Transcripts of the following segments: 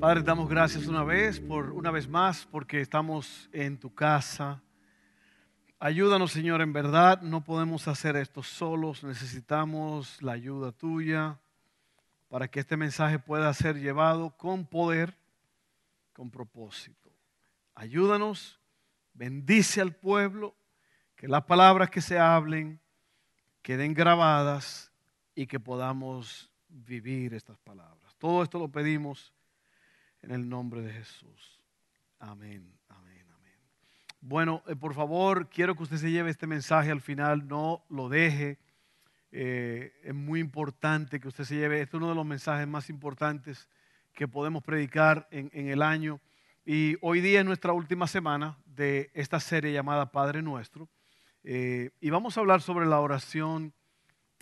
Padre, damos gracias una vez, por una vez más, porque estamos en tu casa. Ayúdanos, Señor, en verdad no podemos hacer esto solos, necesitamos la ayuda tuya para que este mensaje pueda ser llevado con poder, con propósito. Ayúdanos, bendice al pueblo, que las palabras que se hablen queden grabadas y que podamos vivir estas palabras. Todo esto lo pedimos en el nombre de Jesús. Amén. Bueno, eh, por favor, quiero que usted se lleve este mensaje al final, no lo deje. Eh, es muy importante que usted se lleve, este es uno de los mensajes más importantes que podemos predicar en, el año. Y hoy día es nuestra última semana de esta serie llamada Padre Nuestro. Eh, y vamos a hablar sobre la oración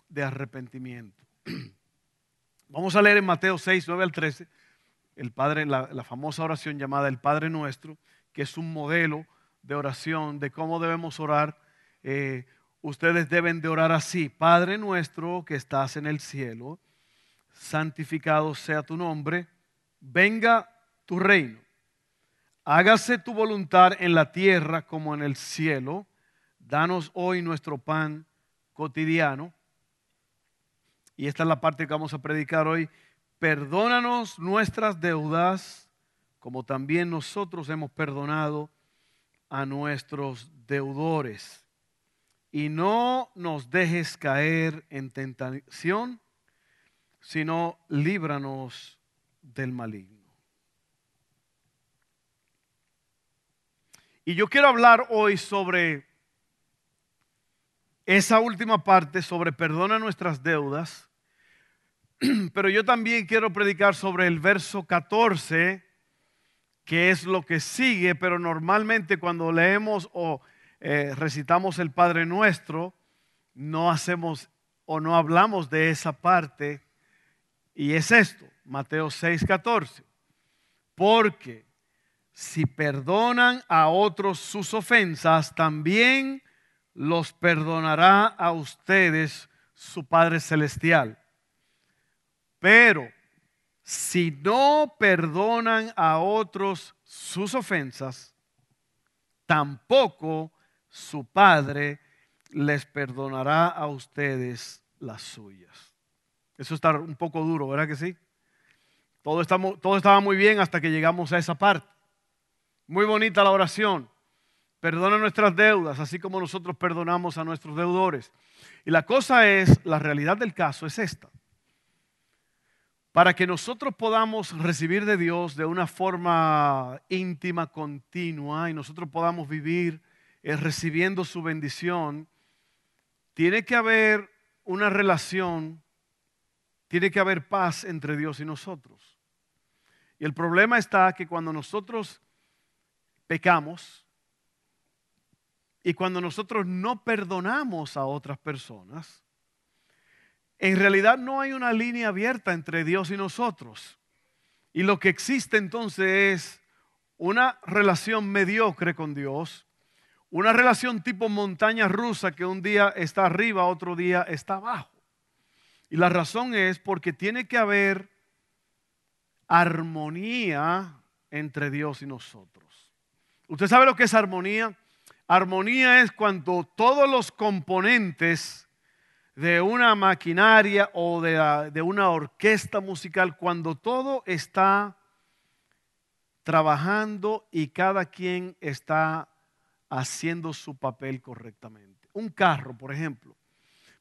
de arrepentimiento. Vamos a leer en Mateo 6, 9 al 13 el Padre, la, famosa oración llamada el Padre Nuestro, que es un modelo de oración, de cómo debemos orar. Eh, ustedes deben de orar así, Padre nuestro que estás en el cielo, santificado sea tu nombre, venga tu reino, hágase tu voluntad en la tierra como en el cielo, danos hoy nuestro pan cotidiano. Y esta es la parte que vamos a predicar hoy perdónanos nuestras deudas, como también nosotros hemos perdonado a nuestros deudores. Y no nos dejes caer en tentación, sino líbranos del maligno. Y yo quiero hablar hoy sobre esa última parte, sobre perdona nuestras deudas Pero yo también quiero predicar sobre el verso 14, que es lo que sigue, pero normalmente cuando leemos o eh, recitamos el Padre Nuestro, no hacemos o no hablamos de esa parte. Y es esto, Mateo 6, 14. Porque si perdonan a otros sus ofensas, también los perdonará a ustedes su Padre Celestial. Pero si no perdonan a otros sus ofensas, tampoco su Padre les perdonará a ustedes las suyas. Eso está un poco duro, ¿verdad que sí? Todo, estaba muy bien hasta que llegamos a esa parte. Muy bonita la oración. Perdona nuestras deudas, así como nosotros perdonamos a nuestros deudores. Y la cosa es, la realidad del caso es esta para que nosotros podamos recibir de Dios de una forma íntima, continua, y nosotros podamos vivir eh, recibiendo su bendición, tiene que haber una relación, tiene que haber paz entre Dios y nosotros. Y el problema está que cuando nosotros pecamos y cuando nosotros no perdonamos a otras personas, en realidad no hay una línea abierta entre Dios y nosotros. Y lo que existe entonces es una relación mediocre con Dios, una relación tipo montaña rusa que un día está arriba, otro día está abajo. Y la razón es porque tiene que haber armonía entre Dios y nosotros. ¿Usted sabe lo que es armonía? Armonía es cuando todos los componentes de una maquinaria o de, una orquesta musical cuando todo está trabajando y cada quien está haciendo su papel correctamente. Un carro, por ejemplo.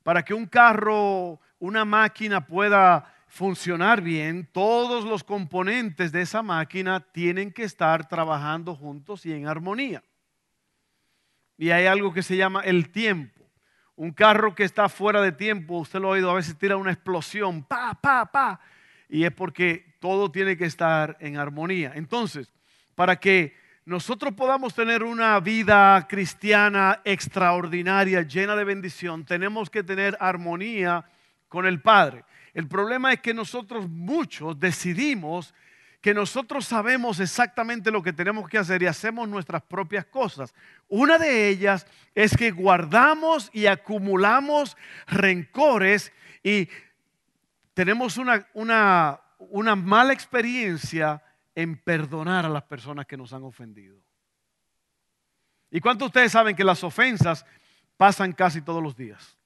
Para que un carro, una máquina pueda funcionar bien, todos los componentes de esa máquina tienen que estar trabajando juntos y en armonía. Y hay algo que se llama el tiempo. Un carro que está fuera de tiempo, usted lo ha oído, a veces tira una explosión, pa, pa, pa. Y es porque todo tiene que estar en armonía. Entonces, para que nosotros podamos tener una vida cristiana extraordinaria, llena de bendición, tenemos que tener armonía con el Padre. El problema es que nosotros muchos decidimos que nosotros sabemos exactamente lo que tenemos que hacer y hacemos nuestras propias cosas. Una de ellas es que guardamos y acumulamos rencores y tenemos una, una, una mala experiencia en perdonar a las personas que nos han ofendido. ¿Y cuántos de ustedes saben que las ofensas pasan casi todos los días?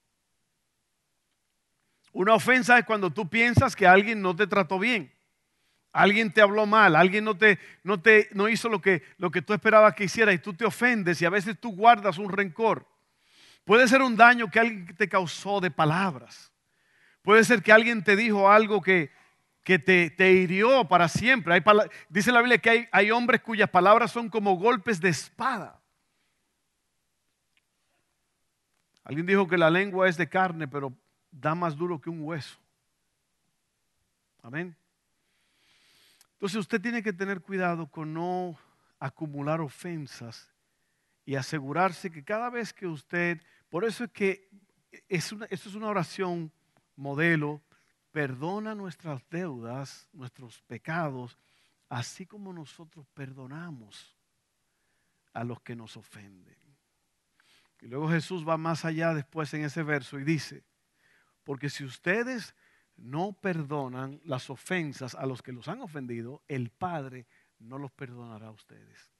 Una ofensa es cuando tú piensas que alguien no te trató bien, alguien te habló mal, alguien no, te, no, te, no hizo lo que, lo que tú esperabas que hiciera y tú te ofendes y a veces tú guardas un rencor. Puede ser un daño que alguien te causó de palabras. Puede ser que alguien te dijo algo que, que te, hirió para siempre. dice la Biblia que hay, hay hombres cuyas palabras son como golpes de espada. Alguien dijo que la lengua es de carne, pero da más duro que un hueso. Amén. Entonces usted tiene que tener cuidado con no acumular ofensas y asegurarse que cada vez que usted, por eso es que es una, es una oración modelo perdona nuestras deudas, nuestros pecados, así como nosotros perdonamos a los que nos ofenden. Y luego Jesús va más allá después en ese verso y dice, porque si ustedes no perdonan las ofensas a los que los han ofendido, el Padre no los perdonará a ustedes.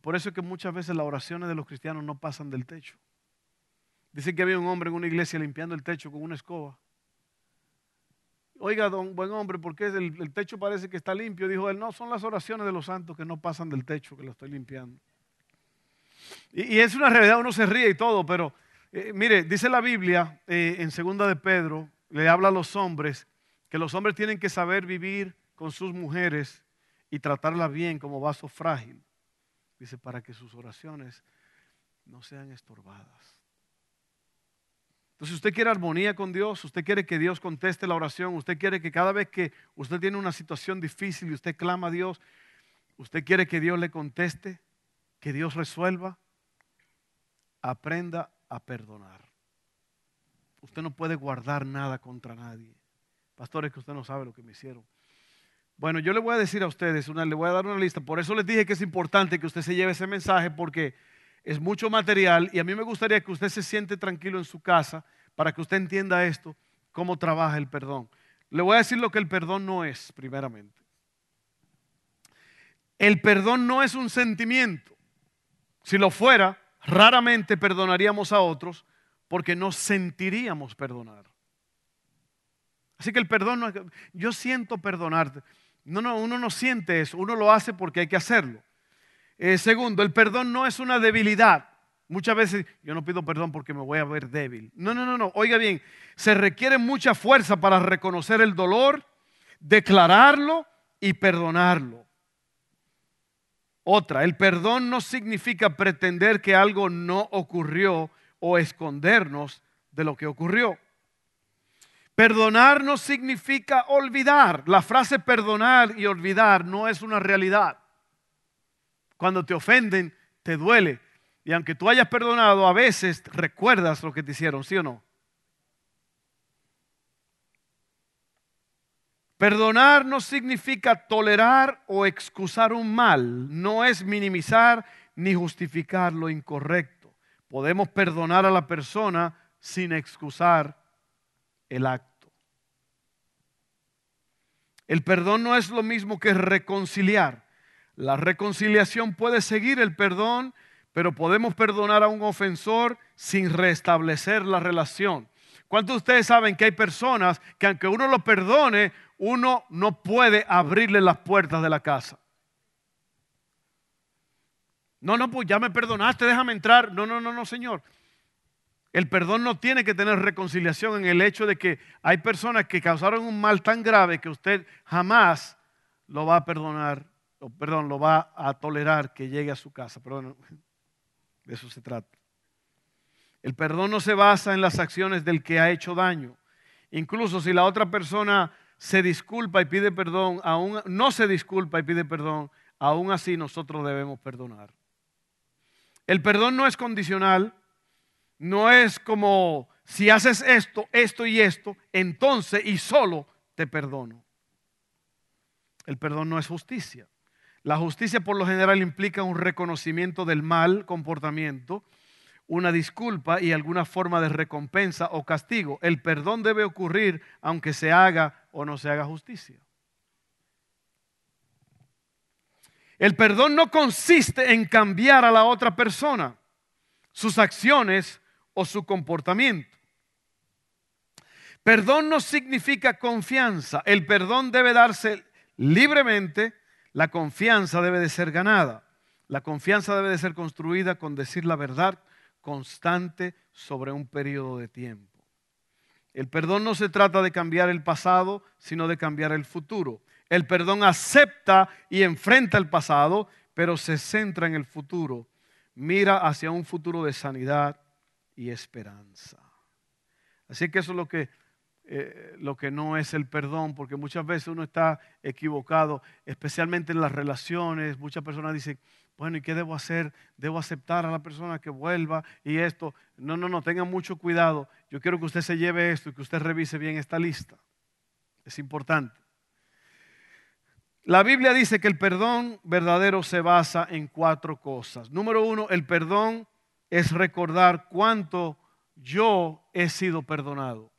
Por eso es que muchas veces las oraciones de los cristianos no pasan del techo. Dicen que había un hombre en una iglesia limpiando el techo con una escoba. Oiga, don buen hombre, ¿por qué el, techo parece que está limpio? Dijo él, no, son las oraciones de los santos que no pasan del techo, que lo estoy limpiando. Y, es una realidad, uno se ríe y todo, pero eh, mire, dice la Biblia eh, en segunda de Pedro, le habla a los hombres, que los hombres tienen que saber vivir con sus mujeres y tratarlas bien como vaso frágil. Dice, para que sus oraciones no sean estorbadas. Entonces, usted quiere armonía con Dios, usted quiere que Dios conteste la oración, usted quiere que cada vez que usted tiene una situación difícil y usted clama a Dios, usted quiere que Dios le conteste, que Dios resuelva, aprenda a perdonar. Usted no puede guardar nada contra nadie. Pastores, que usted no sabe lo que me hicieron. Bueno, yo le voy a decir a ustedes, una, le voy a dar una lista. Por eso les dije que es importante que usted se lleve ese mensaje porque es mucho material y a mí me gustaría que usted se siente tranquilo en su casa para que usted entienda esto, cómo trabaja el perdón. Le voy a decir lo que el perdón no es, primeramente. El perdón no es un sentimiento. Si lo fuera, raramente perdonaríamos a otros porque no sentiríamos perdonar. Así que el perdón no es, yo siento perdonarte. No, no, uno no siente eso, uno lo hace porque hay que hacerlo. Eh, segundo, el perdón no es una debilidad. Muchas veces yo no pido perdón porque me voy a ver débil. No, no, no, no. Oiga bien, se requiere mucha fuerza para reconocer el dolor, declararlo y perdonarlo. Otra, el perdón no significa pretender que algo no ocurrió o escondernos de lo que ocurrió. Perdonar no significa olvidar. La frase perdonar y olvidar no es una realidad. Cuando te ofenden, te duele. Y aunque tú hayas perdonado, a veces recuerdas lo que te hicieron, ¿sí o no? Perdonar no significa tolerar o excusar un mal, no es minimizar ni justificar lo incorrecto. Podemos perdonar a la persona sin excusar el acto. El perdón no es lo mismo que reconciliar. La reconciliación puede seguir el perdón, pero podemos perdonar a un ofensor sin restablecer la relación. ¿Cuántos de ustedes saben que hay personas que aunque uno lo perdone, uno no puede abrirle las puertas de la casa? No, no, pues ya me perdonaste, déjame entrar. No, no, no, no, Señor. El perdón no tiene que tener reconciliación en el hecho de que hay personas que causaron un mal tan grave que usted jamás lo va a perdonar perdón, lo va a tolerar que llegue a su casa. Perdón, de eso se trata. El perdón no se basa en las acciones del que ha hecho daño. Incluso si la otra persona se disculpa y pide perdón, aún no se disculpa y pide perdón, aún así nosotros debemos perdonar. El perdón no es condicional, no es como si haces esto, esto y esto, entonces y solo te perdono. El perdón no es justicia. La justicia por lo general implica un reconocimiento del mal comportamiento, una disculpa y alguna forma de recompensa o castigo. El perdón debe ocurrir aunque se haga o no se haga justicia. El perdón no consiste en cambiar a la otra persona, sus acciones o su comportamiento. Perdón no significa confianza. El perdón debe darse libremente. La confianza debe de ser ganada. La confianza debe de ser construida con decir la verdad constante sobre un periodo de tiempo. El perdón no se trata de cambiar el pasado, sino de cambiar el futuro. El perdón acepta y enfrenta el pasado, pero se centra en el futuro. Mira hacia un futuro de sanidad y esperanza. Así que eso es lo que eh, lo que no es el perdón, porque muchas veces uno está equivocado, especialmente en las relaciones. Muchas personas dicen, bueno, ¿y qué debo hacer? ¿Debo aceptar a la persona que vuelva y esto? No, no, no, tengan mucho cuidado. Yo quiero que usted se lleve esto y que usted revise bien esta lista. Es importante. La Biblia dice que el perdón verdadero se basa en cuatro cosas. Número uno, el perdón es recordar cuánto yo he sido perdonado.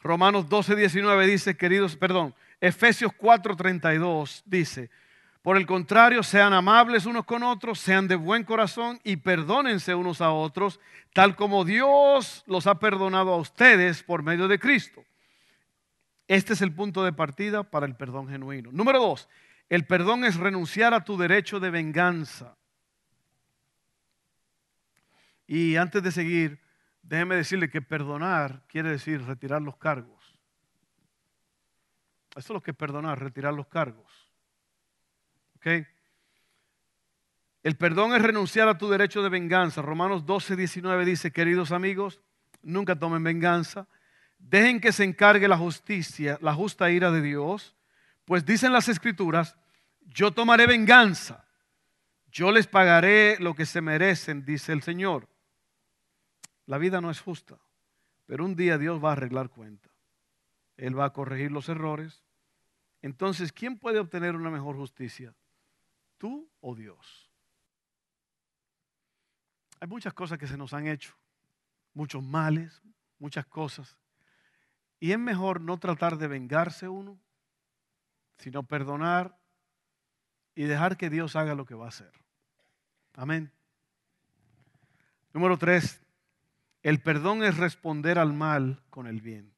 Romanos 12, 19 dice, queridos, perdón, Efesios 4, 32 dice, por el contrario, sean amables unos con otros, sean de buen corazón y perdónense unos a otros, tal como Dios los ha perdonado a ustedes por medio de Cristo. Este es el punto de partida para el perdón genuino. Número dos, el perdón es renunciar a tu derecho de venganza. Y antes de seguir, Déjeme decirle que perdonar quiere decir retirar los cargos. Eso es lo que es perdonar, retirar los cargos. El perdón es renunciar a tu derecho de venganza. Romanos 12, 19 dice, queridos amigos, nunca tomen venganza. Dejen que se encargue la justicia, la justa ira de Dios. Pues dicen las escrituras, yo tomaré venganza. Yo les pagaré lo que se merecen, dice el Señor. La vida no es justa, pero un día Dios va a arreglar cuenta. Él va a corregir los errores. Entonces, ¿quién puede obtener una mejor justicia? ¿Tú o Dios? Hay muchas cosas que se nos han hecho, muchos males, muchas cosas. Y es mejor no tratar de vengarse uno, sino perdonar y dejar que Dios haga lo que va a hacer. Amén. Número tres, el perdón es responder al mal con el bien.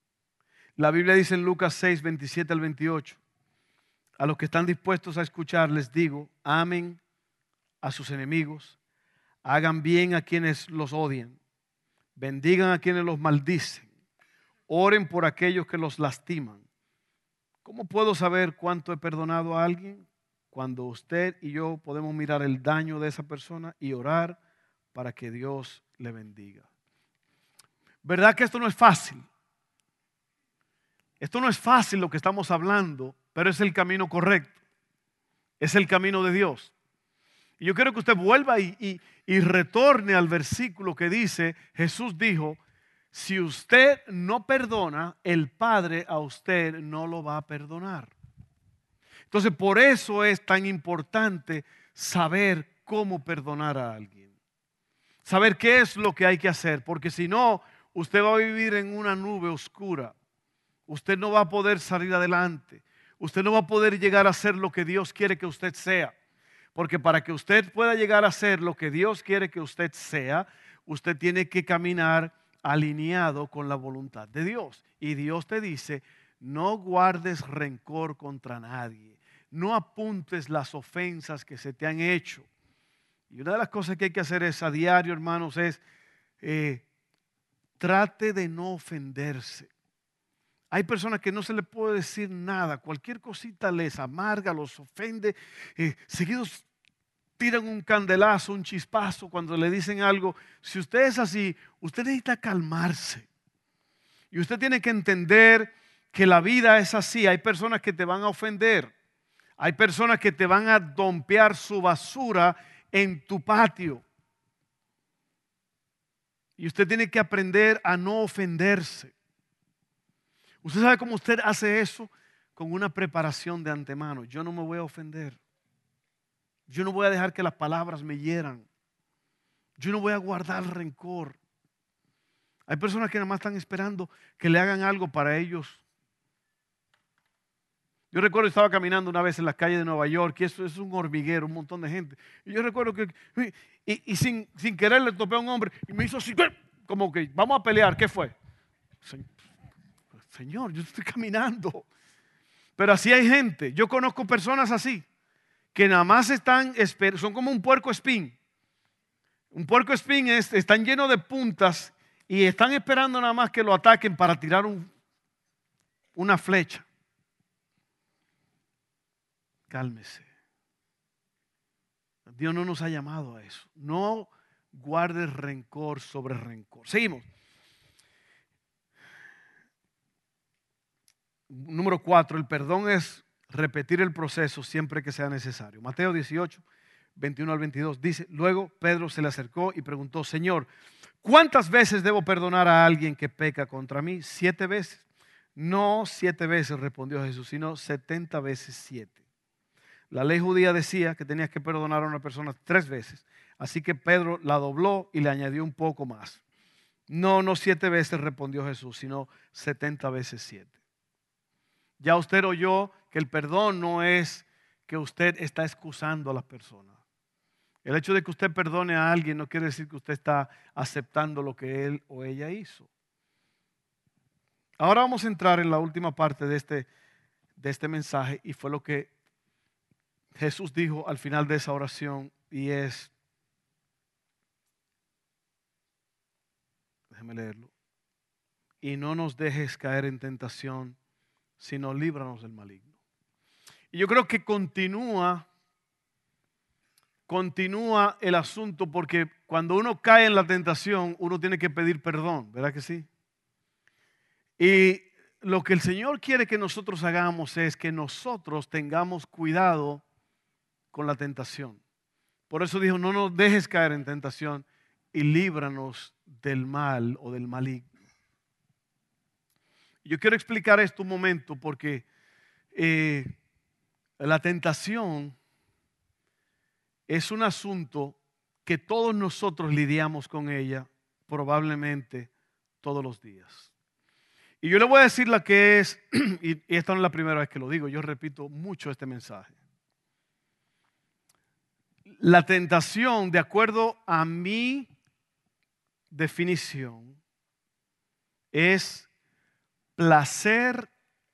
La Biblia dice en Lucas 6, 27 al 28, a los que están dispuestos a escuchar les digo, amen a sus enemigos, hagan bien a quienes los odian, bendigan a quienes los maldicen, oren por aquellos que los lastiman. ¿Cómo puedo saber cuánto he perdonado a alguien? Cuando usted y yo podemos mirar el daño de esa persona y orar para que Dios le bendiga. ¿Verdad que esto no es fácil? Esto no es fácil lo que estamos hablando, pero es el camino correcto. Es el camino de Dios. Y yo quiero que usted vuelva y, y, retorne al versículo que dice, Jesús dijo, si usted no perdona, el Padre a usted no lo va a perdonar. Entonces, por eso es tan importante saber cómo perdonar a alguien. Saber qué es lo que hay que hacer, porque si no, usted va a vivir en una nube oscura. Usted no va a poder salir adelante. Usted no va a poder llegar a ser lo que Dios quiere que usted sea. Porque para que usted pueda llegar a ser lo que Dios quiere que usted sea, usted tiene que caminar alineado con la voluntad de Dios. Y Dios te dice, no guardes rencor contra nadie. No apuntes las ofensas que se te han hecho. Y una de las cosas que hay que hacer es a diario, hermanos, es eh, trate de no ofenderse. Hay personas que no se le puede decir nada, cualquier cosita les amarga, los ofende, eh, seguidos tiran un candelazo, un chispazo cuando le dicen algo. Si usted es así, usted necesita calmarse. Y usted tiene que entender que la vida es así. Hay personas que te van a ofender. Hay personas que te van a dompear su basura en tu patio. Y usted tiene que aprender a no ofenderse. ¿Usted sabe cómo usted hace eso? Con una preparación de antemano. Yo no me voy a ofender. Yo no voy a dejar que las palabras me hieran. Yo no voy a guardar rencor. Hay personas que nada más están esperando que le hagan algo para ellos. Yo recuerdo que estaba caminando una vez en las calles de Nueva York y eso es un hormiguero, un montón de gente. Y yo recuerdo que, y, sin, sin, querer le topé a un hombre y me hizo así, como que vamos a pelear, ¿qué fue? Señor, yo estoy caminando. Pero así hay gente. Yo conozco personas así, que nada más están, son como un puerco espín. Un puerco espín es, están llenos de puntas y están esperando nada más que lo ataquen para tirar una flecha. Cálmese. Dios no nos ha llamado a eso. No guardes rencor sobre rencor. Seguimos. Número cuatro, el perdón es repetir el proceso siempre que sea necesario. Mateo 18, 21 al 22 dice, luego Pedro se le acercó y preguntó, Señor, ¿cuántas veces debo perdonar a alguien que peca contra mí? Siete veces. No siete veces, respondió Jesús, sino setenta veces siete. La ley judía decía que tenías que perdonar a una persona tres veces. Así que Pedro la dobló y le añadió un poco más. No, no siete veces respondió Jesús, sino setenta veces siete. Ya usted oyó que el perdón no es que usted está excusando a las personas. El hecho de que usted perdone a alguien no quiere decir que usted está aceptando lo que él o ella hizo. Ahora vamos a entrar en la última parte de este, de este mensaje y fue lo que Jesús dijo al final de esa oración y es, déjeme leerlo, y no nos dejes caer en tentación sino líbranos del maligno. Y yo creo que continúa, continúa el asunto porque cuando uno cae en la tentación, uno tiene que pedir perdón, ¿verdad que sí? Y lo que el Señor quiere que nosotros hagamos es que nosotros tengamos cuidado con la tentación. Por eso dijo, no nos dejes caer en tentación y líbranos del mal o del maligno. Yo quiero explicar esto un momento porque eh, la tentación es un asunto que todos nosotros lidiamos con ella probablemente todos los días. Y yo le voy a decir la que es, y esta no es la primera vez que lo digo, yo repito mucho este mensaje. La tentación, de acuerdo a mi definición, es placer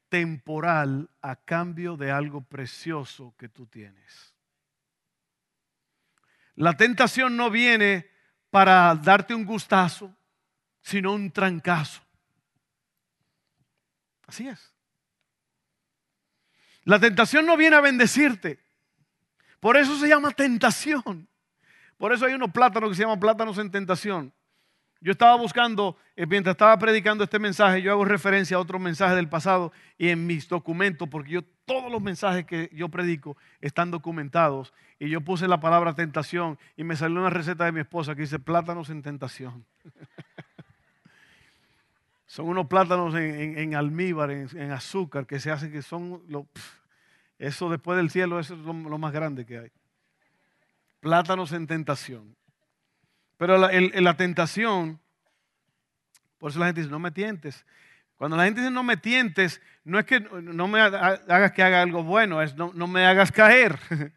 temporal a cambio de algo precioso que tú tienes. La tentación no viene para darte un gustazo, sino un trancazo. Así es. La tentación no viene a bendecirte. Por eso se llama tentación. Por eso hay unos plátanos que se llaman plátanos en tentación. Yo estaba buscando, eh, mientras estaba predicando este mensaje, yo hago referencia a otros mensajes del pasado y en mis documentos, porque yo todos los mensajes que yo predico están documentados. Y yo puse la palabra tentación y me salió una receta de mi esposa que dice plátanos en tentación. son unos plátanos en, almíbar, en, azúcar, que se hacen que son, eso después del cielo, eso es lo más grande que hay. Plátanos en tentación. Pero la, la tentación, por eso la gente dice, no me tientes. Cuando la gente dice no me tientes, no es que no me hagas que haga algo bueno, es no, no, me hagas caer.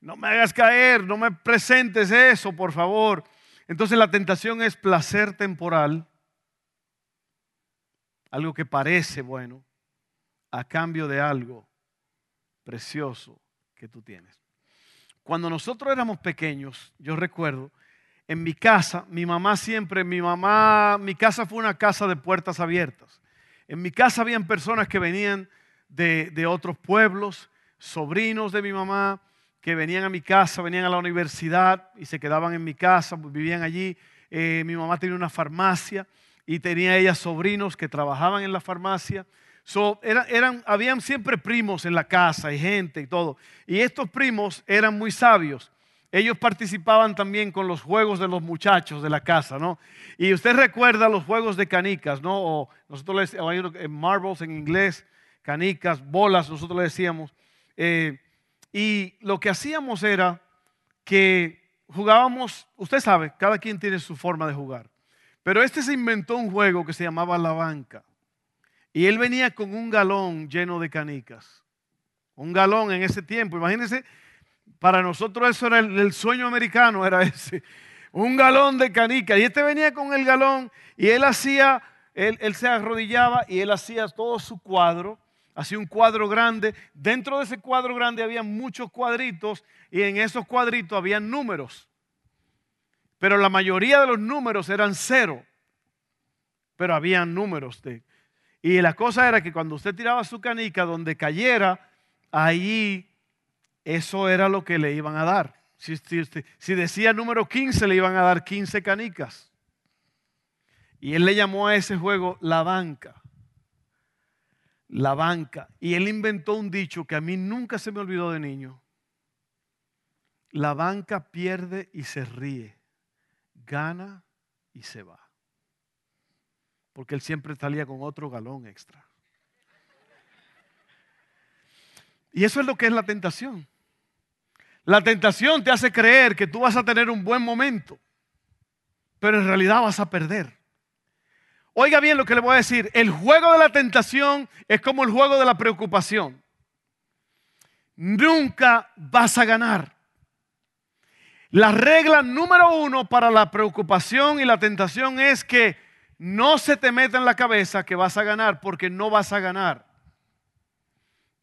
No me hagas caer, no me presentes eso, por favor. Entonces la tentación es placer temporal, algo que parece bueno, a cambio de algo precioso que tú tienes. Cuando nosotros éramos pequeños, yo recuerdo en mi casa, mi mamá siempre, mi mamá, mi casa fue una casa de puertas abiertas. En mi casa habían personas que venían de, otros pueblos, sobrinos de mi mamá, que venían a mi casa, venían a la universidad y se quedaban en mi casa, vivían allí. Eh, mi mamá tenía una farmacia y tenía ella sobrinos que trabajaban en la farmacia. So, habían siempre primos en la casa y gente y todo. Y estos primos eran muy sabios. Ellos participaban también con los juegos de los muchachos de la casa, ¿no? Y usted recuerda los juegos de canicas, ¿no? O nosotros les en marbles en inglés, canicas, bolas, nosotros le decíamos. Eh, y lo que hacíamos era que jugábamos, usted sabe, cada quien tiene su forma de jugar. Pero este se inventó un juego que se llamaba La Banca. Y él venía con un galón lleno de canicas. Un galón en ese tiempo. Imagínense, para nosotros eso era el, sueño americano, era ese. Un galón de canicas. Y este venía con el galón y él hacía, él, él se arrodillaba y él hacía todo su cuadro hacía un cuadro grande. Dentro de ese cuadro grande había muchos cuadritos y en esos cuadritos había números. Pero la mayoría de los números eran cero. Pero había números. De, y la cosa era que cuando usted tiraba su canica, donde cayera, ahí eso era lo que le iban a dar. Si, decía número 15, le iban a dar 15 canicas. Y él le llamó a ese juego la banca la banca. Y él inventó un dicho que a mí nunca se me olvidó de niño. La banca pierde y se ríe, gana y se va. Porque él siempre salía con otro galón extra. Y eso es lo que es la tentación. La tentación te hace creer que tú vas a tener un buen momento, pero en realidad vas a perder. Oiga bien lo que le voy a decir. El juego de la tentación es como el juego de la preocupación. Nunca vas a ganar. La regla número uno para la preocupación y la tentación es que no se te meta en la cabeza que vas a ganar porque no vas a ganar.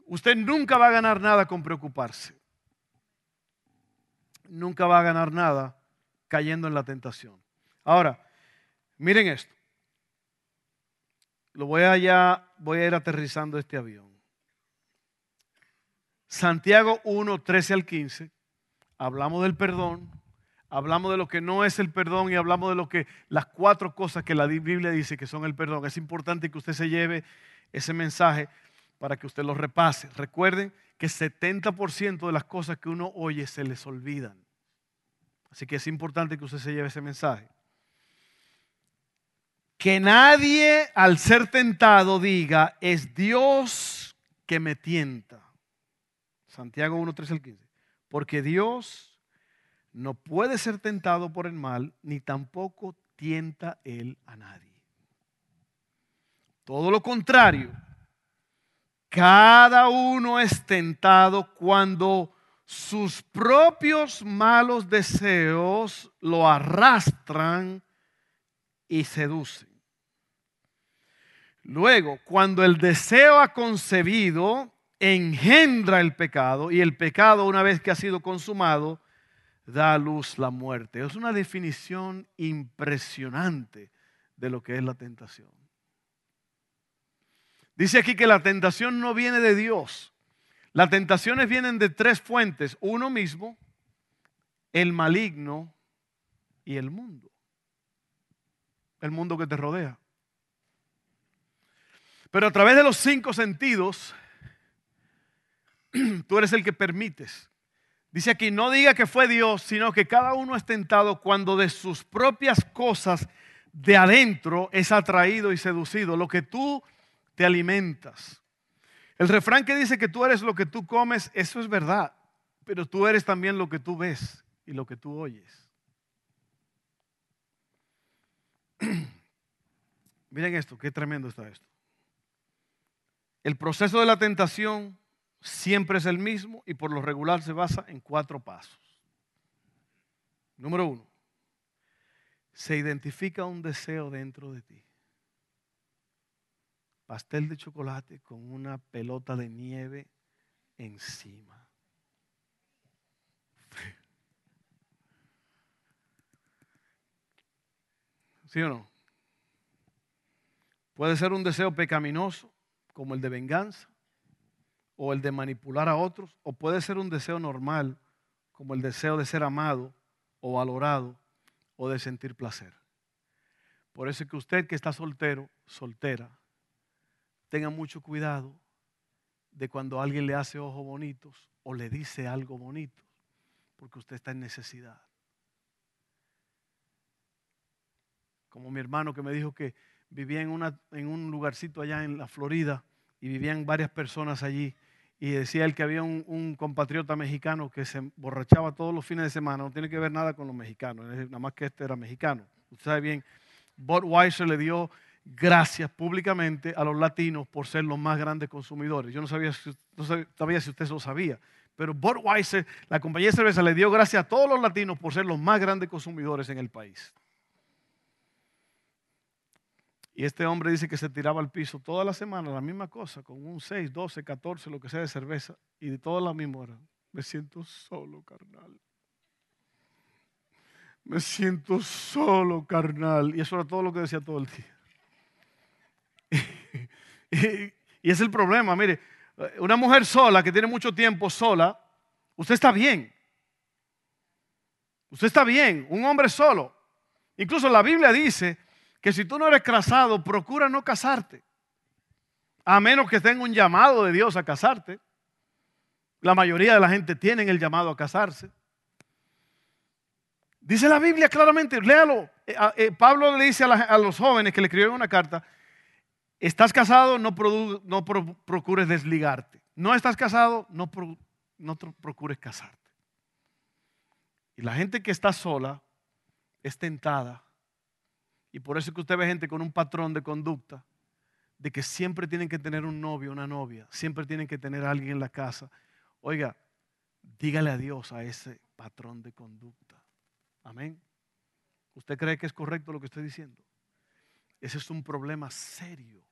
Usted nunca va a ganar nada con preocuparse. Nunca va a ganar nada cayendo en la tentación. Ahora, miren esto. Lo voy a voy a ir aterrizando este avión. Santiago 1, 13 al 15, hablamos del perdón, hablamos de lo que no es el perdón y hablamos de lo que las cuatro cosas que la Biblia dice que son el perdón. Es importante que usted se lleve ese mensaje para que usted lo repase. Recuerden que 70% de las cosas que uno oye se les olvidan. Así que es importante que usted se lleve ese mensaje que nadie al ser tentado diga, es Dios que me tienta. Santiago 1, 13 al 15. Porque Dios no puede ser tentado por el mal, ni tampoco tienta él a nadie. Todo lo contrario, cada uno es tentado cuando sus propios malos deseos lo arrastran y seducen. Luego, cuando el deseo ha concebido, engendra el pecado y el pecado, una vez que ha sido consumado, da a luz la muerte. Es una definición impresionante de lo que es la tentación. Dice aquí que la tentación no viene de Dios. Las tentaciones vienen de tres fuentes. Uno mismo, el maligno y el mundo. El mundo que te rodea. Pero a través de los cinco sentidos, tú eres el que permites. Dice aquí, no diga que fue Dios, sino que cada uno es tentado cuando de sus propias cosas de adentro es atraído y seducido, lo que tú te alimentas. El refrán que dice que tú eres lo que tú comes, eso es verdad, pero tú eres también lo que tú ves y lo que tú oyes. Miren esto, qué tremendo está esto. El proceso de la tentación siempre es el mismo y por lo regular se basa en cuatro pasos. Número uno, se identifica un deseo dentro de ti. Pastel de chocolate con una pelota de nieve encima. ¿Sí o no? Puede ser un deseo pecaminoso como el de venganza o el de manipular a otros, o puede ser un deseo normal como el deseo de ser amado o valorado o de sentir placer. Por eso es que usted que está soltero, soltera, tenga mucho cuidado de cuando alguien le hace ojos bonitos o le dice algo bonito, porque usted está en necesidad. Como mi hermano que me dijo que vivía en, una, en un lugarcito allá en la Florida y vivían varias personas allí. Y decía él que había un, compatriota mexicano que se emborrachaba todos los fines de semana. No tiene que ver nada con los mexicanos, nada más que este era mexicano. Usted sabe bien, Budweiser le dio gracias públicamente a los latinos por ser los más grandes consumidores. Yo no sabía, no sabía si usted lo sabía, pero Budweiser, la compañía de cerveza, le dio gracias a todos los latinos por ser los más grandes consumidores en el país. Y este hombre dice que se tiraba al piso toda la semana, la misma cosa, con un 6, 12, 14, lo que sea de cerveza, y de todas la misma hora. Me siento solo, carnal. Me siento solo, carnal. Y eso era todo lo que decía todo el día. y, es el problema, mire, una mujer sola que tiene mucho tiempo sola, usted está bien. Usted está bien, un hombre solo. Incluso la Biblia dice que si tú no eres casado, procura no casarte. A menos que tenga un llamado de Dios a casarte. La mayoría de la gente tiene el llamado a casarse. Dice la Biblia claramente, léalo. Eh, eh, Pablo le dice a, los jóvenes que le escribieron una carta, estás casado, no, procures desligarte. No estás casado, no, no procures casarte. Y la gente que está sola es tentada y por eso es que usted ve gente con un patrón de conducta, de que siempre tienen que tener un novio, una novia, siempre tienen que tener a alguien en la casa. Oiga, dígale a Dios a ese patrón de conducta. Amén. ¿Usted cree que es correcto lo que estoy diciendo? Ese es un problema serio.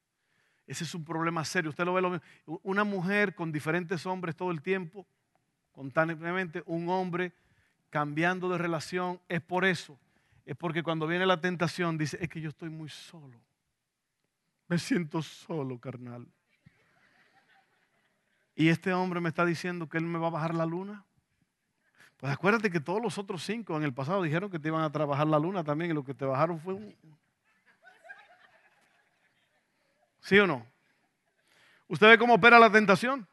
Ese es un problema serio. Usted lo ve lo mismo. Una mujer con diferentes hombres todo el tiempo, constantemente, un hombre cambiando de relación, es por eso es porque cuando viene la tentación dice, es que yo estoy muy solo. Me siento solo, carnal. Y este hombre me está diciendo que él me va a bajar la luna. Pues acuérdate que todos los otros cinco en el pasado dijeron que te iban a trabajar la luna también y lo que te bajaron fue un... ¿Sí o no? ¿Usted ve cómo opera la tentación?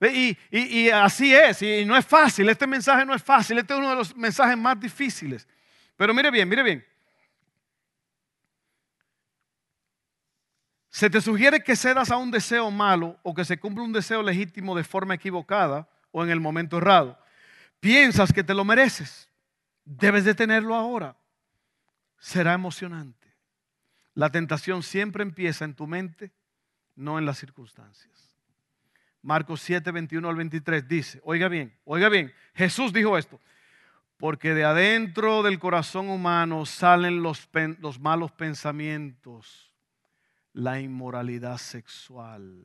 Y, así es, y no es fácil, este mensaje no es fácil, este es uno de los mensajes más difíciles. Pero mire bien, mire bien. Se te sugiere que cedas a un deseo malo o que se cumpla un deseo legítimo de forma equivocada o en el momento errado. Piensas que te lo mereces. Debes de tenerlo ahora. Será emocionante. La tentación siempre empieza en tu mente, no en las circunstancias. Marcos 7, 21 al 23 dice, oiga bien, oiga bien, Jesús dijo esto, porque de adentro del corazón humano salen los, los malos pensamientos, la inmoralidad sexual,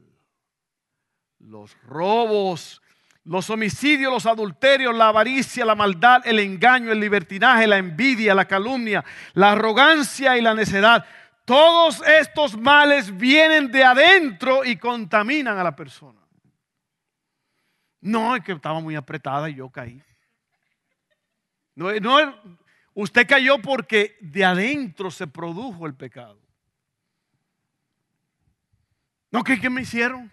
los robos, los homicidios, los adulterios, la avaricia, la maldad, el engaño, el libertinaje, la envidia, la calumnia, la arrogancia y la necedad. Todos estos males vienen de adentro y contaminan a la persona. No, es que estaba muy apretada y yo caí. No, no, usted cayó porque de adentro se produjo el pecado. No, ¿qué, qué me hicieron?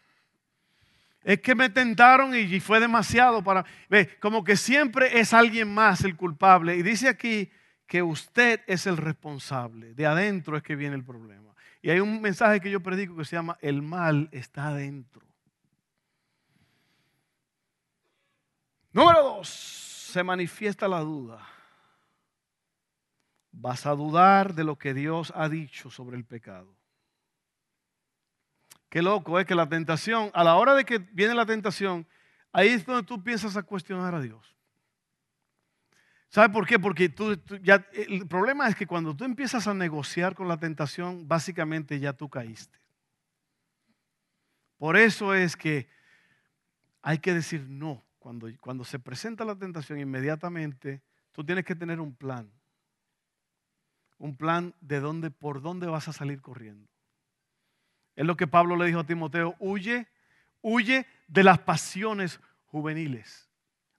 Es que me tentaron y fue demasiado para... Ve, como que siempre es alguien más el culpable. Y dice aquí que usted es el responsable. De adentro es que viene el problema. Y hay un mensaje que yo predico que se llama, el mal está adentro. Número dos, se manifiesta la duda. Vas a dudar de lo que Dios ha dicho sobre el pecado. Qué loco es que la tentación, a la hora de que viene la tentación, ahí es donde tú piensas a cuestionar a Dios. ¿Sabes por qué? Porque tú, ya, el problema es que cuando tú empiezas a negociar con la tentación, básicamente ya tú caíste. Por eso es que hay que decir no cuando, se presenta la tentación, inmediatamente tú tienes que tener un plan. Un plan de dónde, por dónde vas a salir corriendo. Es lo que Pablo le dijo a Timoteo, huye, huye de las pasiones juveniles.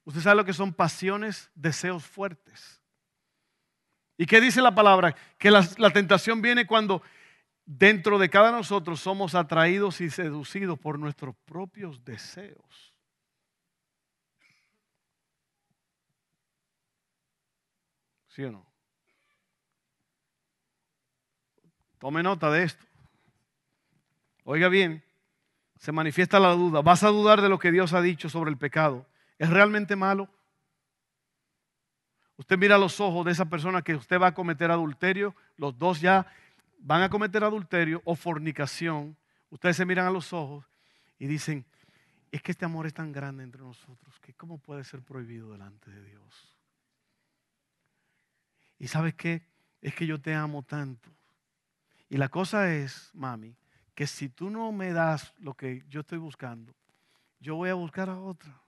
Usted sabe lo que son pasiones, deseos fuertes. ¿Y qué dice la palabra? Que la, la tentación viene cuando dentro de cada nosotros somos atraídos y seducidos por nuestros propios deseos. ¿Sí o no? Tome nota de esto. Oiga bien, se manifiesta la duda. ¿Vas a dudar de lo que Dios ha dicho sobre el pecado? ¿Es realmente malo? Usted mira los ojos de esa persona que usted va a cometer adulterio, los dos ya van a cometer adulterio o fornicación. Ustedes se miran a los ojos y dicen, es que este amor es tan grande entre nosotros que cómo puede ser prohibido delante de Dios. Y sabes qué? Es que yo te amo tanto. Y la cosa es, mami, que si tú no me das lo que yo estoy buscando, yo voy a buscar a otra.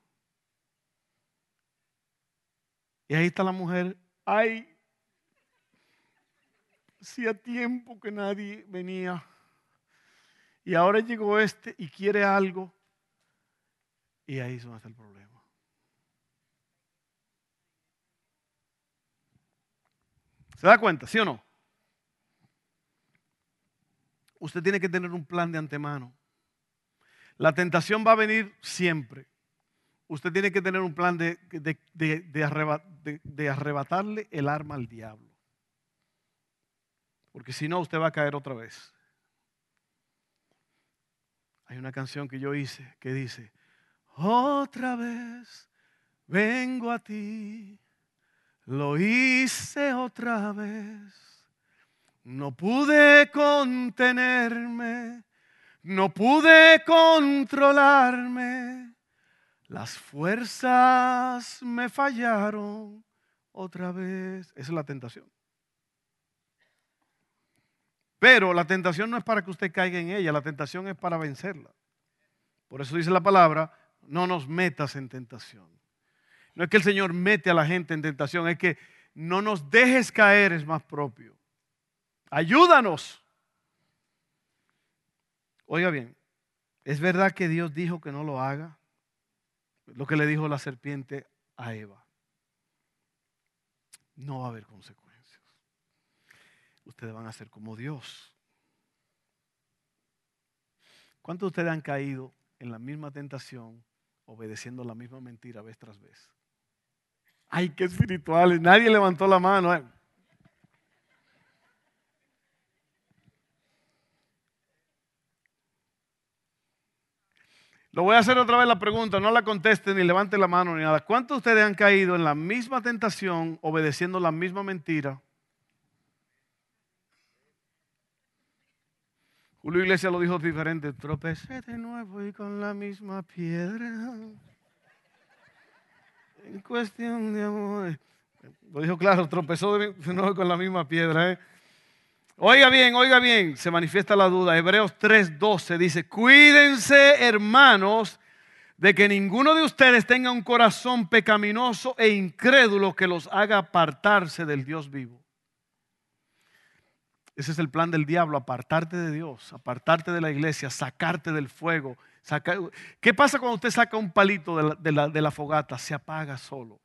Y ahí está la mujer, ay, hacía tiempo que nadie venía. Y ahora llegó este y quiere algo. Y ahí es donde está el problema. ¿Se da cuenta, sí o no? Usted tiene que tener un plan de antemano. La tentación va a venir siempre usted tiene que tener un plan de, de, arrebatarle el arma al diablo. Porque si no, usted va a caer otra vez. Hay una canción que yo hice que dice, otra vez vengo a ti, lo hice otra vez, no pude contenerme, no pude controlarme las fuerzas me fallaron otra vez. Esa es la tentación. Pero la tentación no es para que usted caiga en ella, la tentación es para vencerla. Por eso dice la palabra, no nos metas en tentación. No es que el Señor mete a la gente en tentación, es que no nos dejes caer, es más propio. Ayúdanos. Oiga bien, ¿es verdad que Dios dijo que no lo haga? Lo que le dijo la serpiente a Eva. No va a haber consecuencias. Ustedes van a ser como Dios. ¿Cuántos de ustedes han caído en la misma tentación, obedeciendo la misma mentira vez tras vez? Ay, qué espirituales. Nadie levantó la mano. Lo voy a hacer otra vez la pregunta, no la contesten ni levanten la mano ni nada. ¿Cuántos de ustedes han caído en la misma tentación obedeciendo la misma mentira? Julio Iglesias lo dijo diferente, tropecé de nuevo y con la misma piedra. En cuestión de amor. Lo dijo claro, tropezó de nuevo con la misma piedra. ¿eh? Oiga bien, oiga bien, se manifiesta la duda. Hebreos 3:12 dice, cuídense hermanos de que ninguno de ustedes tenga un corazón pecaminoso e incrédulo que los haga apartarse del Dios vivo. Ese es el plan del diablo, apartarte de Dios, apartarte de la iglesia, sacarte del fuego. ¿Qué pasa cuando usted saca un palito de la, de, la, de la fogata? Se apaga solo.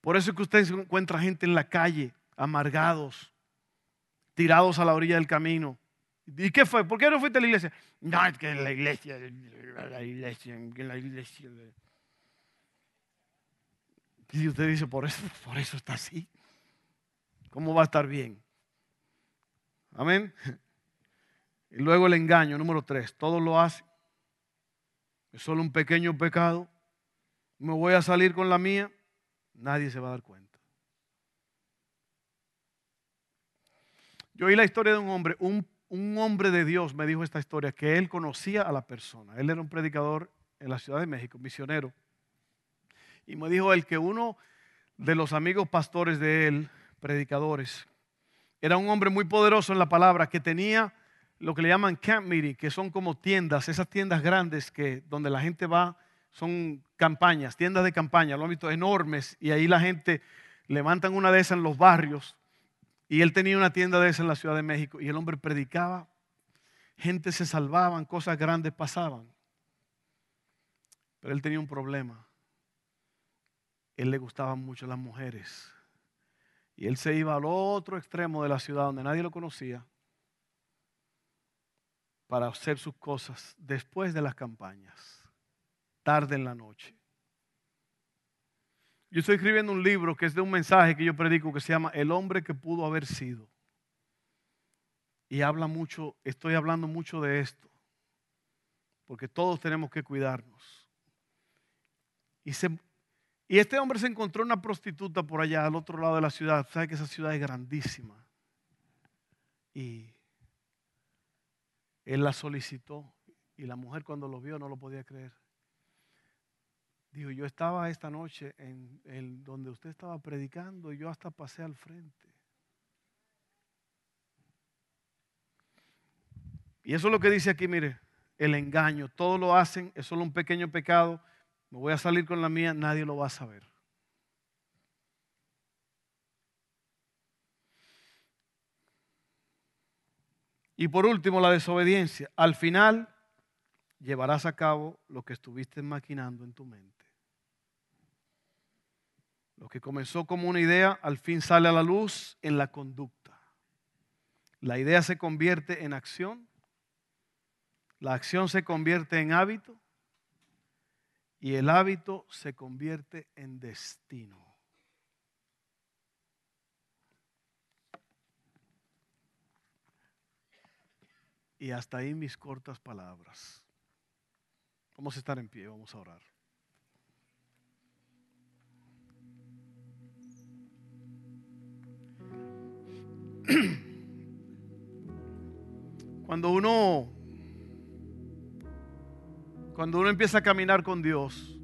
Por eso es que usted encuentra gente en la calle, amargados, tirados a la orilla del camino. ¿Y qué fue? ¿Por qué no fuiste a la iglesia? No, es que la iglesia, la iglesia, la iglesia. Y usted dice, por eso, por eso está así. ¿Cómo va a estar bien? Amén. Y luego el engaño, número tres. Todo lo hace. Es solo un pequeño pecado. Me voy a salir con la mía. Nadie se va a dar cuenta. Yo oí la historia de un hombre, un, hombre de Dios me dijo esta historia, que él conocía a la persona. Él era un predicador en la Ciudad de México, misionero. Y me dijo él que uno de los amigos pastores de él, predicadores, era un hombre muy poderoso en la palabra, que tenía lo que le llaman camp meeting, que son como tiendas, esas tiendas grandes que donde la gente va, son campañas, tiendas de campaña, lo han visto enormes, y ahí la gente levantan una de esas en los barrios y él tenía una tienda de esa en la Ciudad de México y el hombre predicaba, gente se salvaban, cosas grandes pasaban. Pero él tenía un problema. Él le gustaban mucho las mujeres. Y él se iba al otro extremo de la ciudad donde nadie lo conocía para hacer sus cosas después de las campañas, tarde en la noche. Yo estoy escribiendo un libro que es de un mensaje que yo predico que se llama El hombre que pudo haber sido. Y habla mucho, estoy hablando mucho de esto, porque todos tenemos que cuidarnos. Y, y este hombre se encontró una prostituta por allá, al otro lado de la ciudad. Sabe que esa ciudad es grandísima. Y él la solicitó y la mujer cuando lo vio no lo podía creer. Dijo, yo estaba esta noche en, donde usted estaba predicando y yo hasta pasé al frente. Y eso es lo que dice aquí, mire, el engaño. Todos lo hacen, es solo un pequeño pecado. Me voy a salir con la mía, nadie lo va a saber. Y por último, la desobediencia. Al final, llevarás a cabo lo que estuviste maquinando en tu mente. Lo que comenzó como una idea, al fin sale a la luz en la conducta. La idea se convierte en acción, la acción se convierte en hábito y el hábito se convierte en destino. Y hasta ahí mis cortas palabras. Vamos a estar en pie, vamos a orar. Cuando uno cuando uno empieza a caminar con Dios,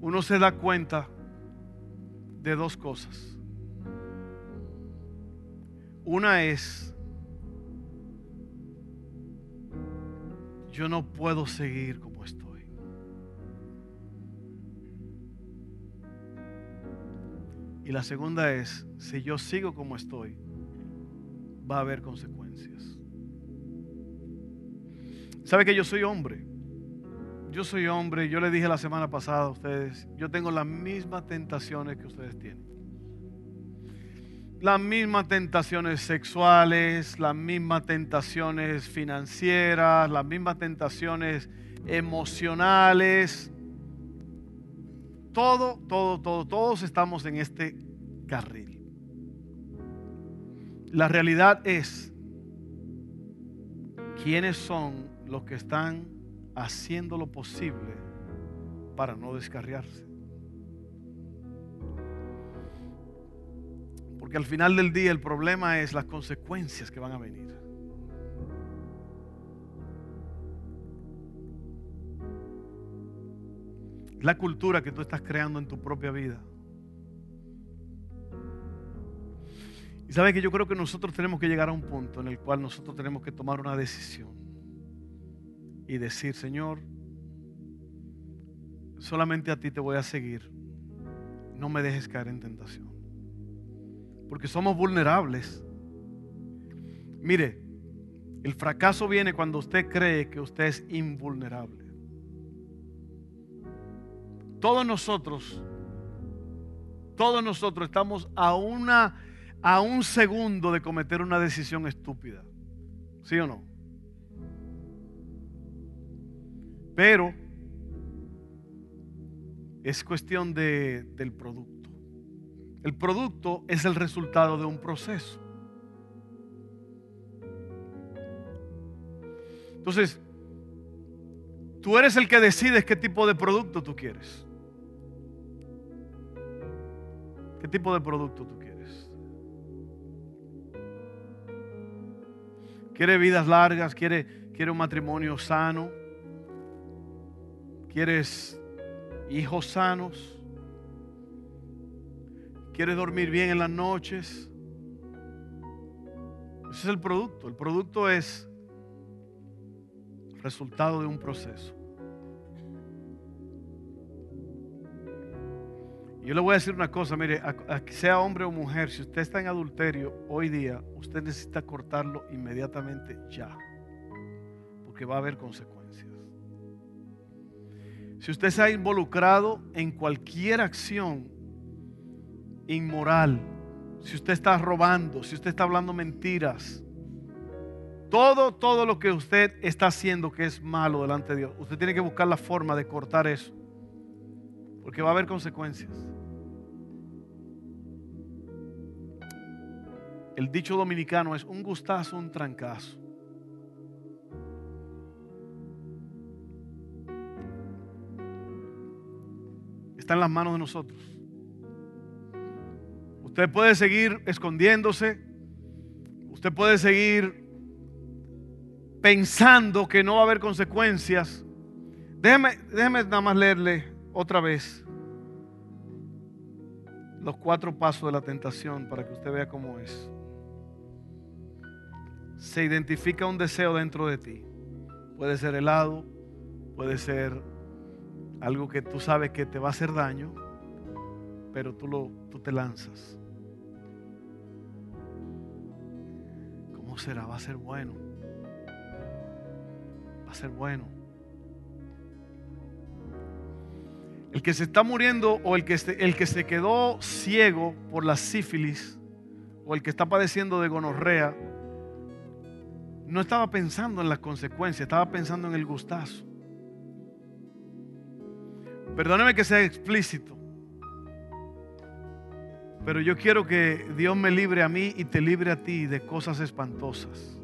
uno se da cuenta de dos cosas. Una es yo no puedo seguir como Y la segunda es, si yo sigo como estoy, va a haber consecuencias. ¿Sabe que yo soy hombre? Yo soy hombre, yo le dije la semana pasada a ustedes, yo tengo las mismas tentaciones que ustedes tienen las mismas tentaciones sexuales, las mismas tentaciones financieras, las mismas tentaciones emocionales. Todo, todo, todo, todos estamos en este carril. La realidad es quiénes son los que están haciendo lo posible para no descarriarse. Porque al final del día el problema es las consecuencias que van a venir. La cultura que tú estás creando en tu propia vida. Y sabes que yo creo que nosotros tenemos que llegar a un punto en el cual nosotros tenemos que tomar una decisión y decir, Señor, solamente a ti te voy a seguir. No me dejes caer en tentación porque somos vulnerables. Mire, el fracaso viene cuando usted cree que usted es invulnerable. Todos nosotros, todos nosotros estamos a una a un segundo de cometer una decisión estúpida. ¿Sí o no? Pero es cuestión de, del producto. El producto es el resultado de un proceso. Entonces, tú eres el que decides qué tipo de producto tú quieres. ¿Qué tipo de producto tú quieres? ¿Quiere vidas largas? ¿Quiere, quiere un matrimonio sano? ¿Quieres hijos sanos? ¿Quieres dormir bien en las noches? Ese es el producto. El producto es resultado de un proceso. Yo le voy a decir una cosa, mire, sea hombre o mujer, si usted está en adulterio hoy día, usted necesita cortarlo inmediatamente ya, porque va a haber consecuencias. Si usted se ha involucrado en cualquier acción inmoral, si usted está robando, si usted está hablando mentiras, todo, todo lo que usted está haciendo que es malo delante de Dios, usted tiene que buscar la forma de cortar eso. Porque va a haber consecuencias. El dicho dominicano es un gustazo, un trancazo. Está en las manos de nosotros. Usted puede seguir escondiéndose. Usted puede seguir pensando que no va a haber consecuencias. Déjeme, déjeme nada más leerle otra vez los cuatro pasos de la tentación para que usted vea cómo es. Se identifica un deseo dentro de ti. Puede ser helado, puede ser algo que tú sabes que te va a hacer daño, pero tú, lo, tú te lanzas. ¿Cómo será? Va a ser bueno. Va a ser bueno. El que se está muriendo o el que, se, el que se quedó ciego por la sífilis o el que está padeciendo de gonorrea, no estaba pensando en las consecuencias, estaba pensando en el gustazo. Perdóneme que sea explícito, pero yo quiero que Dios me libre a mí y te libre a ti de cosas espantosas.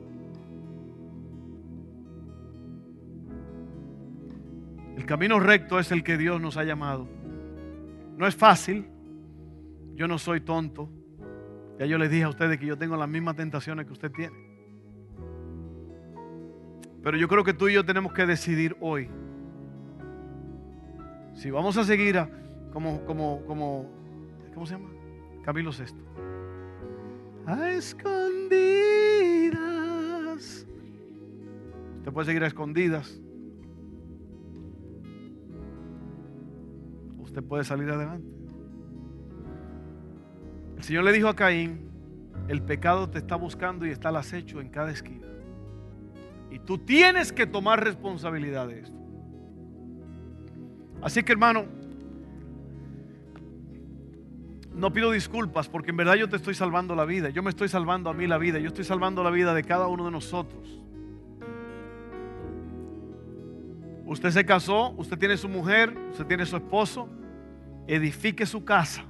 El camino recto es el que Dios nos ha llamado. No es fácil. Yo no soy tonto. Ya yo les dije a ustedes que yo tengo las mismas tentaciones que usted tiene. Pero yo creo que tú y yo tenemos que decidir hoy. Si vamos a seguir a, como, como, como, ¿cómo se llama? Camilo VI. A escondidas. Usted puede seguir a escondidas. Usted puede salir adelante. El Señor le dijo a Caín, el pecado te está buscando y está al acecho en cada esquina. Y tú tienes que tomar responsabilidad de esto. Así que hermano, no pido disculpas porque en verdad yo te estoy salvando la vida. Yo me estoy salvando a mí la vida. Yo estoy salvando la vida de cada uno de nosotros. Usted se casó, usted tiene su mujer, usted tiene su esposo. Edifique su casa.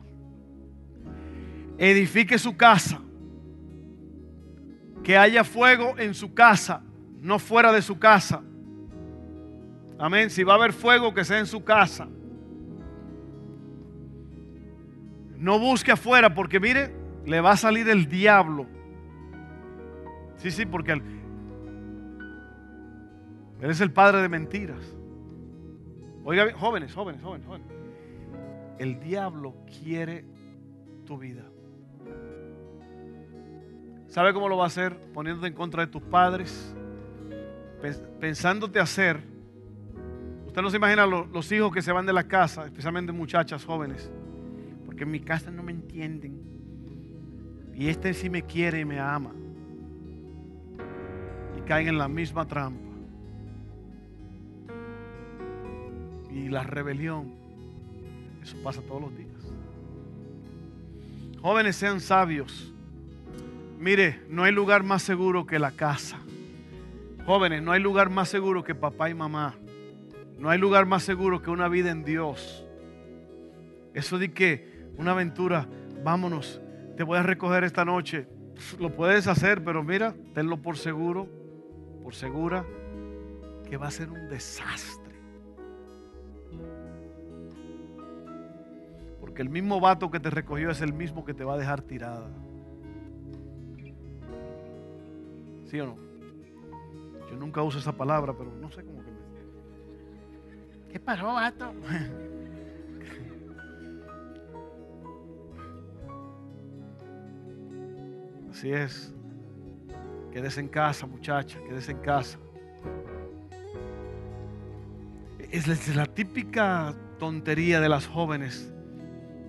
Edifique su casa. Que haya fuego en su casa, no fuera de su casa. Amén. Si va a haber fuego, que sea en su casa. No busque afuera porque mire, le va a salir el diablo. Sí, sí, porque él, es el padre de mentiras. Oiga, jóvenes, jóvenes, jóvenes, jóvenes. El diablo quiere tu vida. ¿Sabe cómo lo va a hacer? Poniéndote en contra de tus padres, pensándote hacer. Usted no se imagina los, hijos que se van de la casa, especialmente muchachas jóvenes, porque en mi casa no me entienden. Y este sí me quiere y me ama. Y caen en la misma trampa. Y la rebelión, eso pasa todos los días. Jóvenes sean sabios. Mire, no hay lugar más seguro que la casa. Jóvenes, no hay lugar más seguro que papá y mamá. No hay lugar más seguro que una vida en Dios. Eso de que una aventura, vámonos, te voy a recoger esta noche. Lo puedes hacer, pero mira, tenlo por seguro, por segura, que va a ser un desastre. Porque el mismo vato que te recogió es el mismo que te va a dejar tirada. ¿Sí o no? Yo nunca uso esa palabra, pero no sé cómo que me... ¿Qué pasó, vato? Así es. Quédese en casa, muchacha, quédese en casa. Es la típica tontería de las jóvenes.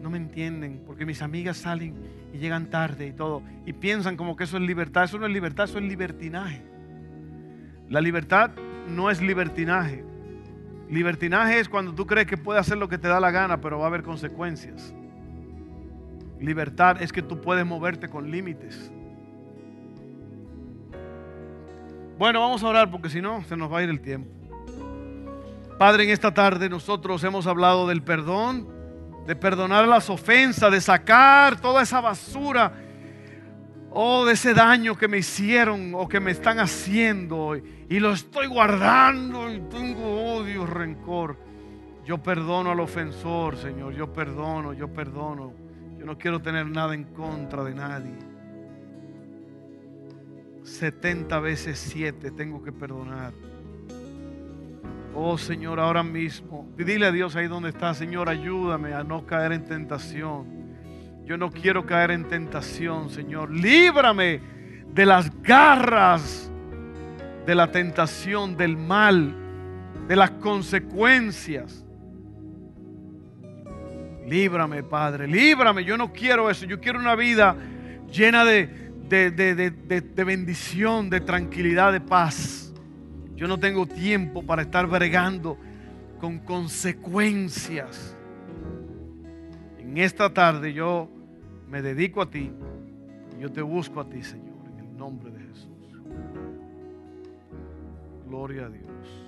No me entienden porque mis amigas salen y llegan tarde y todo y piensan como que eso es libertad. Eso no es libertad, eso es libertinaje. La libertad no es libertinaje. Libertinaje es cuando tú crees que puedes hacer lo que te da la gana, pero va a haber consecuencias. Libertad es que tú puedes moverte con límites. Bueno, vamos a orar porque si no, se nos va a ir el tiempo. Padre, en esta tarde nosotros hemos hablado del perdón, de perdonar las ofensas, de sacar toda esa basura, oh, de ese daño que me hicieron o que me están haciendo y lo estoy guardando y tengo odio, rencor. Yo perdono al ofensor, Señor, yo perdono, yo perdono. Yo no quiero tener nada en contra de nadie. 70 veces 7 tengo que perdonar. Oh Señor, ahora mismo, dile a Dios ahí donde está, Señor, ayúdame a no caer en tentación. Yo no quiero caer en tentación, Señor. Líbrame de las garras de la tentación, del mal, de las consecuencias. Líbrame, Padre, líbrame. Yo no quiero eso. Yo quiero una vida llena de, de, bendición, de tranquilidad, de paz. Yo no tengo tiempo para estar bregando con consecuencias. En esta tarde yo me dedico a ti. Yo te busco a ti, Señor, en el nombre de Jesús. Gloria a Dios.